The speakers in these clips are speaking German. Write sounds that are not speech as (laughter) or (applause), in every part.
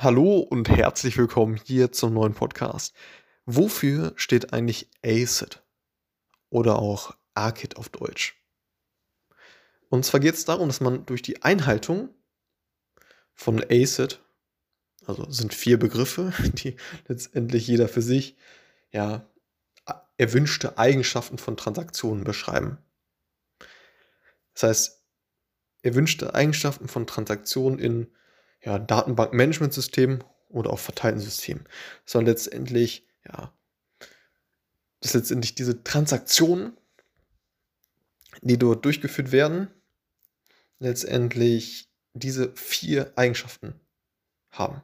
Hallo und herzlich willkommen hier zum neuen Podcast. Wofür steht eigentlich ACID? Oder auch ARKID auf Deutsch? Und zwar geht es darum, dass man durch die Einhaltung von ACID, also sind vier Begriffe, (laughs) die letztendlich jeder für sich ja erwünschte Eigenschaften von Transaktionen beschreiben. Das heißt, erwünschte Eigenschaften von Transaktionen in ja, Datenbankmanagementsystem oder auch verteilten Systemen. Sondern letztendlich, ja, dass letztendlich diese Transaktionen, die dort durchgeführt werden, letztendlich diese vier Eigenschaften haben.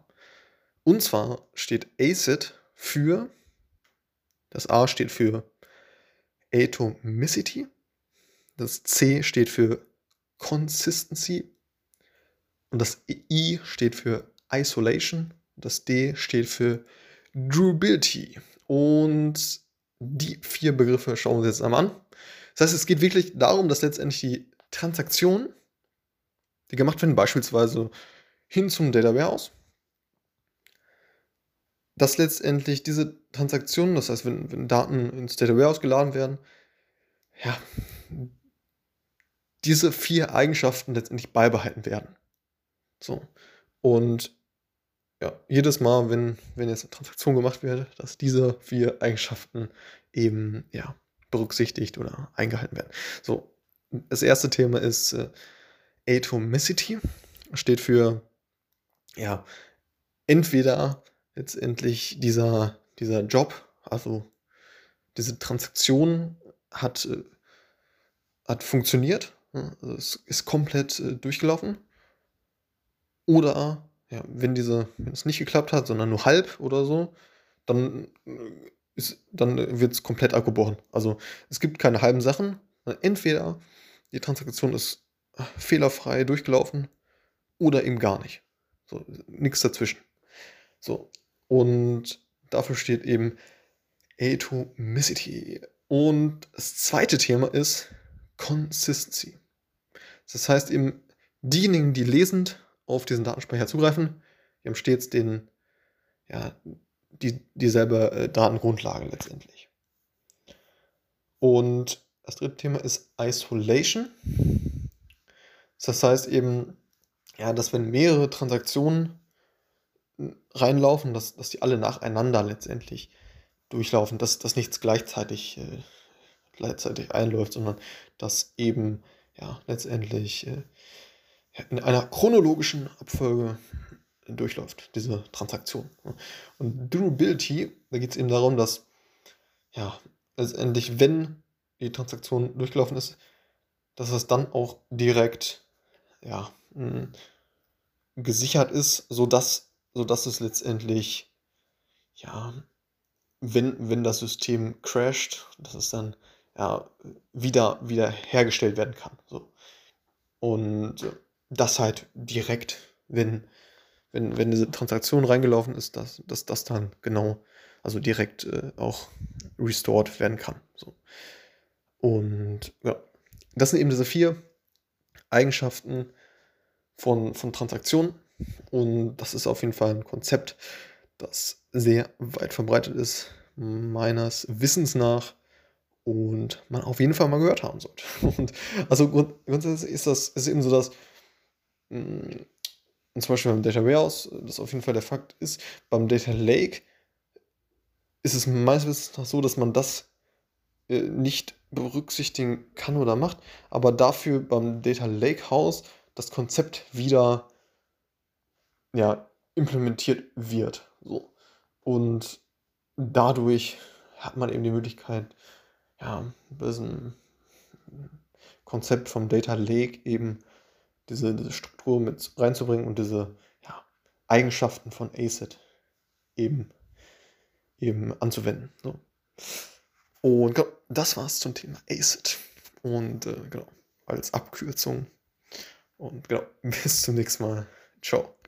Und zwar steht ACID für, das A steht für Atomicity, das C steht für Consistency und das I steht für Isolation. Das D steht für Durability. Und die vier Begriffe schauen wir uns jetzt einmal an. Das heißt, es geht wirklich darum, dass letztendlich die Transaktionen, die gemacht werden, beispielsweise hin zum Data Warehouse, dass letztendlich diese Transaktionen, das heißt, wenn, wenn Daten ins Data Warehouse geladen werden, ja, diese vier Eigenschaften letztendlich beibehalten werden. So. Und ja, jedes Mal, wenn, wenn jetzt eine Transaktion gemacht wird, dass diese vier Eigenschaften eben ja, berücksichtigt oder eingehalten werden. So, das erste Thema ist äh, Atomicity. Steht für ja, entweder letztendlich dieser, dieser Job, also diese Transaktion hat, äh, hat funktioniert, also es ist komplett äh, durchgelaufen oder ja, wenn diese, wenn es nicht geklappt hat, sondern nur halb oder so, dann äh, dann wird es komplett abgebrochen. Also es gibt keine halben Sachen. Entweder die Transaktion ist äh, fehlerfrei durchgelaufen oder eben gar nicht. So, nichts dazwischen. So. Und dafür steht eben Atomicity. Und das zweite Thema ist Consistency. Das heißt eben, diejenigen, die lesend auf diesen Datenspeicher zugreifen. Wir haben stets den, ja, die, dieselbe äh, Datengrundlage letztendlich. Und das dritte Thema ist Isolation. Das heißt eben, ja, dass wenn mehrere Transaktionen reinlaufen, dass, dass die alle nacheinander letztendlich durchlaufen, dass, dass nichts gleichzeitig, äh, gleichzeitig einläuft, sondern dass eben ja, letztendlich äh, in einer chronologischen Abfolge durchläuft, diese Transaktion. Und Durability, da geht es eben darum, dass ja, letztendlich, wenn die Transaktion durchgelaufen ist, dass es dann auch direkt ja, hm, gesichert ist, sodass, sodass es letztendlich, ja, wenn, wenn das System crasht, dass es dann ja, wieder, wieder hergestellt werden kann. So. Und das halt direkt, wenn, wenn, wenn diese Transaktion reingelaufen ist, dass, dass das dann genau, also direkt äh, auch restored werden kann. So. Und ja, das sind eben diese vier Eigenschaften von, von Transaktionen. Und das ist auf jeden Fall ein Konzept, das sehr weit verbreitet ist, meines Wissens nach und man auf jeden Fall mal gehört haben sollte. (laughs) Und also grundsätzlich ist das ist eben so, dass und zum Beispiel beim Data Warehouse, das auf jeden Fall der Fakt ist, beim Data Lake ist es meines Wissens nach so, dass man das äh, nicht berücksichtigen kann oder macht, aber dafür beim Data Lake House das Konzept wieder ja, implementiert wird. So. Und dadurch hat man eben die Möglichkeit, ja, diesem Konzept vom Data Lake eben diese, diese Struktur mit reinzubringen und diese ja, Eigenschaften von ACID eben, eben anzuwenden. So. Und genau, das war's zum Thema ACID. Und äh, genau, als Abkürzung. Und genau, (laughs) bis zum nächsten Mal. Ciao.